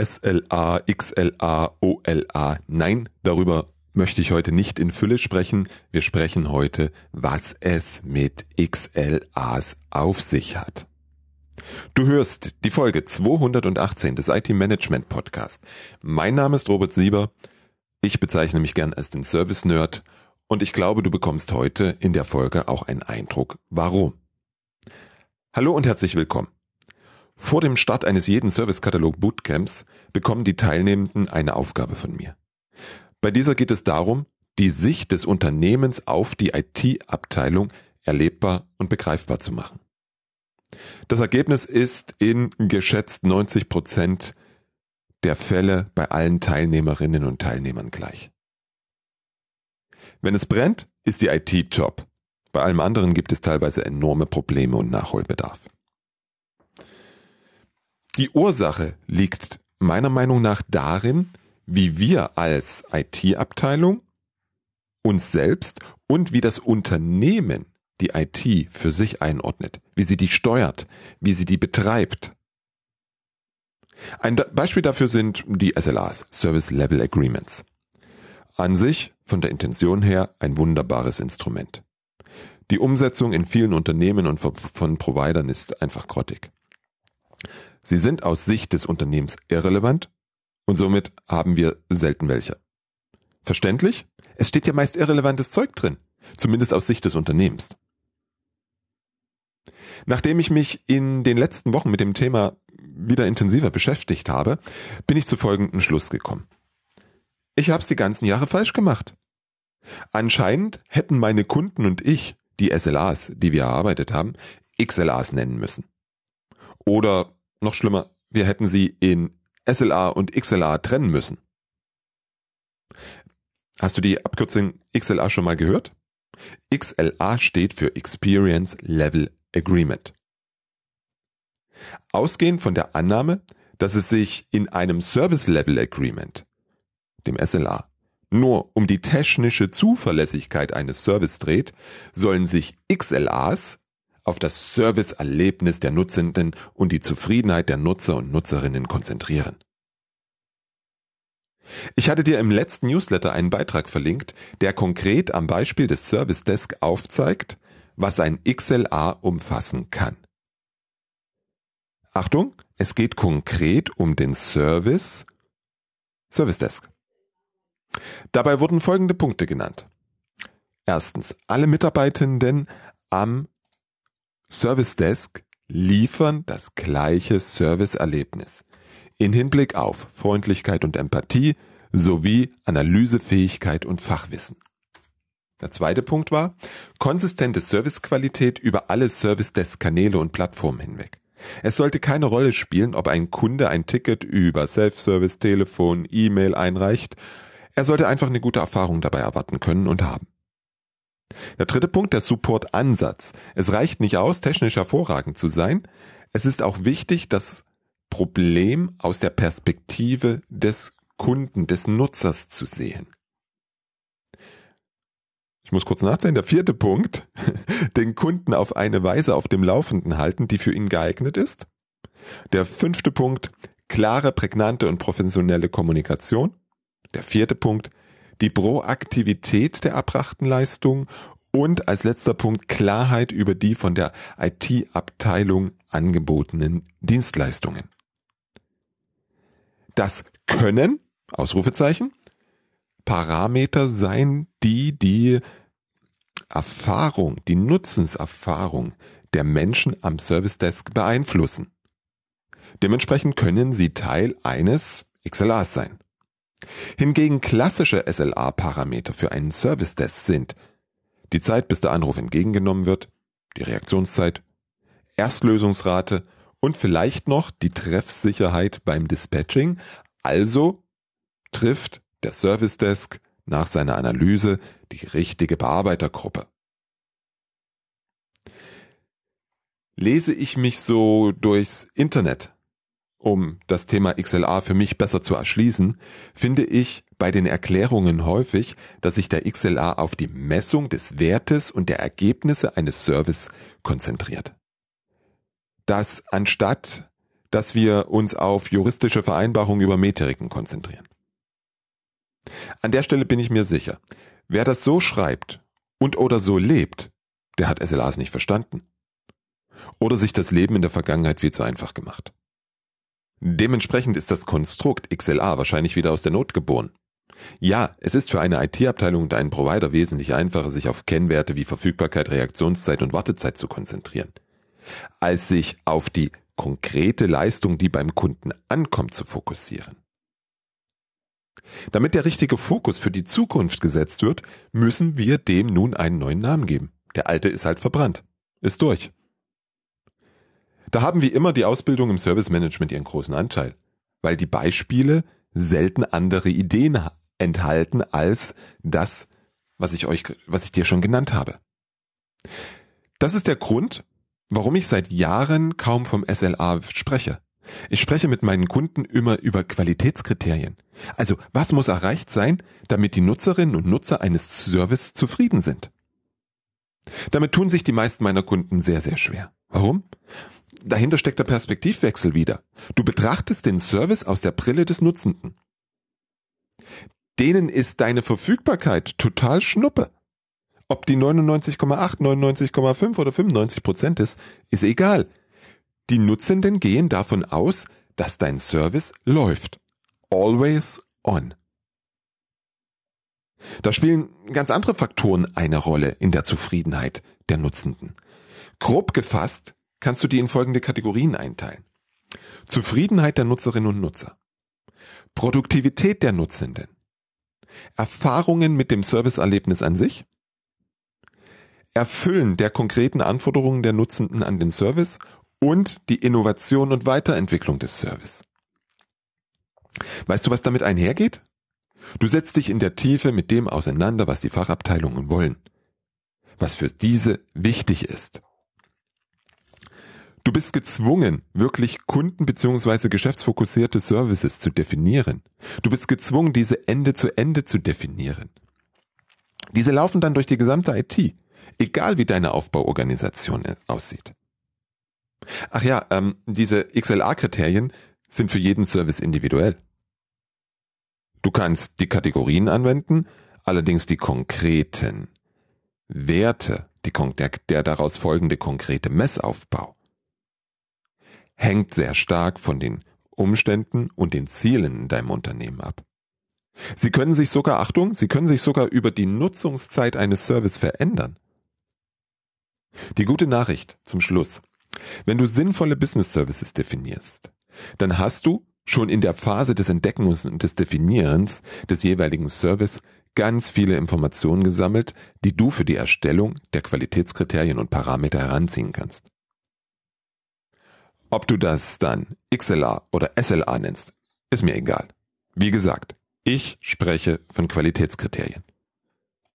SLA, XLA, OLA. Nein, darüber möchte ich heute nicht in Fülle sprechen. Wir sprechen heute, was es mit XLAs auf sich hat. Du hörst die Folge 218 des IT Management Podcast. Mein Name ist Robert Sieber. Ich bezeichne mich gern als den Service Nerd und ich glaube, du bekommst heute in der Folge auch einen Eindruck, warum. Hallo und herzlich willkommen. Vor dem Start eines jeden Servicekatalog Bootcamps bekommen die Teilnehmenden eine Aufgabe von mir. Bei dieser geht es darum, die Sicht des Unternehmens auf die IT-Abteilung erlebbar und begreifbar zu machen. Das Ergebnis ist in geschätzt 90 Prozent der Fälle bei allen Teilnehmerinnen und Teilnehmern gleich. Wenn es brennt, ist die IT Job. Bei allem anderen gibt es teilweise enorme Probleme und Nachholbedarf. Die Ursache liegt meiner Meinung nach darin, wie wir als IT-Abteilung uns selbst und wie das Unternehmen die IT für sich einordnet, wie sie die steuert, wie sie die betreibt. Ein Beispiel dafür sind die SLAs, Service Level Agreements. An sich, von der Intention her, ein wunderbares Instrument. Die Umsetzung in vielen Unternehmen und von Providern ist einfach grottig. Sie sind aus Sicht des Unternehmens irrelevant und somit haben wir selten welche. Verständlich? Es steht ja meist irrelevantes Zeug drin, zumindest aus Sicht des Unternehmens. Nachdem ich mich in den letzten Wochen mit dem Thema wieder intensiver beschäftigt habe, bin ich zu folgendem Schluss gekommen. Ich habe es die ganzen Jahre falsch gemacht. Anscheinend hätten meine Kunden und ich die SLAs, die wir erarbeitet haben, XLAs nennen müssen. Oder noch schlimmer, wir hätten sie in SLA und XLA trennen müssen. Hast du die Abkürzung XLA schon mal gehört? XLA steht für Experience Level Agreement. Ausgehend von der Annahme, dass es sich in einem Service Level Agreement, dem SLA, nur um die technische Zuverlässigkeit eines Service dreht, sollen sich XLAs auf das Serviceerlebnis der Nutzenden und die Zufriedenheit der Nutzer und Nutzerinnen konzentrieren. Ich hatte dir im letzten Newsletter einen Beitrag verlinkt, der konkret am Beispiel des Service Desk aufzeigt, was ein XLA umfassen kann. Achtung, es geht konkret um den Service Service Desk. Dabei wurden folgende Punkte genannt. Erstens, alle Mitarbeitenden am Service Desk liefern das gleiche Serviceerlebnis in Hinblick auf Freundlichkeit und Empathie sowie Analysefähigkeit und Fachwissen. Der zweite Punkt war konsistente Servicequalität über alle Service Desk Kanäle und Plattformen hinweg. Es sollte keine Rolle spielen, ob ein Kunde ein Ticket über Self-Service, Telefon, E-Mail einreicht. Er sollte einfach eine gute Erfahrung dabei erwarten können und haben. Der dritte Punkt, der Support-Ansatz. Es reicht nicht aus, technisch hervorragend zu sein. Es ist auch wichtig, das Problem aus der Perspektive des Kunden, des Nutzers zu sehen. Ich muss kurz nachsehen. Der vierte Punkt, den Kunden auf eine Weise auf dem Laufenden halten, die für ihn geeignet ist. Der fünfte Punkt, klare, prägnante und professionelle Kommunikation. Der vierte Punkt, die Proaktivität der erbrachten Leistung und als letzter Punkt Klarheit über die von der IT-Abteilung angebotenen Dienstleistungen. Das können, Ausrufezeichen, Parameter sein, die die Erfahrung, die Nutzenserfahrung der Menschen am Service Desk beeinflussen. Dementsprechend können sie Teil eines XLAs sein. Hingegen klassische SLA-Parameter für einen Service Desk sind die Zeit, bis der Anruf entgegengenommen wird, die Reaktionszeit, Erstlösungsrate und vielleicht noch die Treffsicherheit beim Dispatching. Also trifft der Service Desk nach seiner Analyse die richtige Bearbeitergruppe. Lese ich mich so durchs Internet um das Thema XLA für mich besser zu erschließen, finde ich bei den Erklärungen häufig, dass sich der XLA auf die Messung des Wertes und der Ergebnisse eines Service konzentriert. Dass anstatt dass wir uns auf juristische Vereinbarungen über Metriken konzentrieren. An der Stelle bin ich mir sicher, wer das so schreibt und oder so lebt, der hat SLAs nicht verstanden. Oder sich das Leben in der Vergangenheit viel zu einfach gemacht. Dementsprechend ist das Konstrukt XLA wahrscheinlich wieder aus der Not geboren. Ja, es ist für eine IT-Abteilung und einen Provider wesentlich einfacher, sich auf Kennwerte wie Verfügbarkeit, Reaktionszeit und Wartezeit zu konzentrieren, als sich auf die konkrete Leistung, die beim Kunden ankommt, zu fokussieren. Damit der richtige Fokus für die Zukunft gesetzt wird, müssen wir dem nun einen neuen Namen geben. Der alte ist halt verbrannt. Ist durch. Da haben wie immer die Ausbildung im Service Management ihren großen Anteil, weil die Beispiele selten andere Ideen enthalten als das, was ich euch, was ich dir schon genannt habe. Das ist der Grund, warum ich seit Jahren kaum vom SLA spreche. Ich spreche mit meinen Kunden immer über Qualitätskriterien. Also, was muss erreicht sein, damit die Nutzerinnen und Nutzer eines Service zufrieden sind? Damit tun sich die meisten meiner Kunden sehr, sehr schwer. Warum? Dahinter steckt der Perspektivwechsel wieder. Du betrachtest den Service aus der Brille des Nutzenden. Denen ist deine Verfügbarkeit total schnuppe. Ob die 99,8, 99,5 oder 95 Prozent ist, ist egal. Die Nutzenden gehen davon aus, dass dein Service läuft. Always on. Da spielen ganz andere Faktoren eine Rolle in der Zufriedenheit der Nutzenden. Grob gefasst kannst du die in folgende Kategorien einteilen. Zufriedenheit der Nutzerinnen und Nutzer. Produktivität der Nutzenden. Erfahrungen mit dem Serviceerlebnis an sich. Erfüllen der konkreten Anforderungen der Nutzenden an den Service und die Innovation und Weiterentwicklung des Service. Weißt du, was damit einhergeht? Du setzt dich in der Tiefe mit dem auseinander, was die Fachabteilungen wollen, was für diese wichtig ist. Du bist gezwungen, wirklich kunden- bzw. geschäftsfokussierte Services zu definieren. Du bist gezwungen, diese Ende zu Ende zu definieren. Diese laufen dann durch die gesamte IT, egal wie deine Aufbauorganisation aussieht. Ach ja, ähm, diese XLA-Kriterien sind für jeden Service individuell. Du kannst die Kategorien anwenden, allerdings die konkreten Werte, die, der, der daraus folgende konkrete Messaufbau, hängt sehr stark von den Umständen und den Zielen in deinem Unternehmen ab. Sie können sich sogar, Achtung, sie können sich sogar über die Nutzungszeit eines Service verändern. Die gute Nachricht zum Schluss. Wenn du sinnvolle Business Services definierst, dann hast du schon in der Phase des Entdeckens und des Definierens des jeweiligen Service ganz viele Informationen gesammelt, die du für die Erstellung der Qualitätskriterien und Parameter heranziehen kannst. Ob du das dann XLA oder SLA nennst, ist mir egal. Wie gesagt, ich spreche von Qualitätskriterien.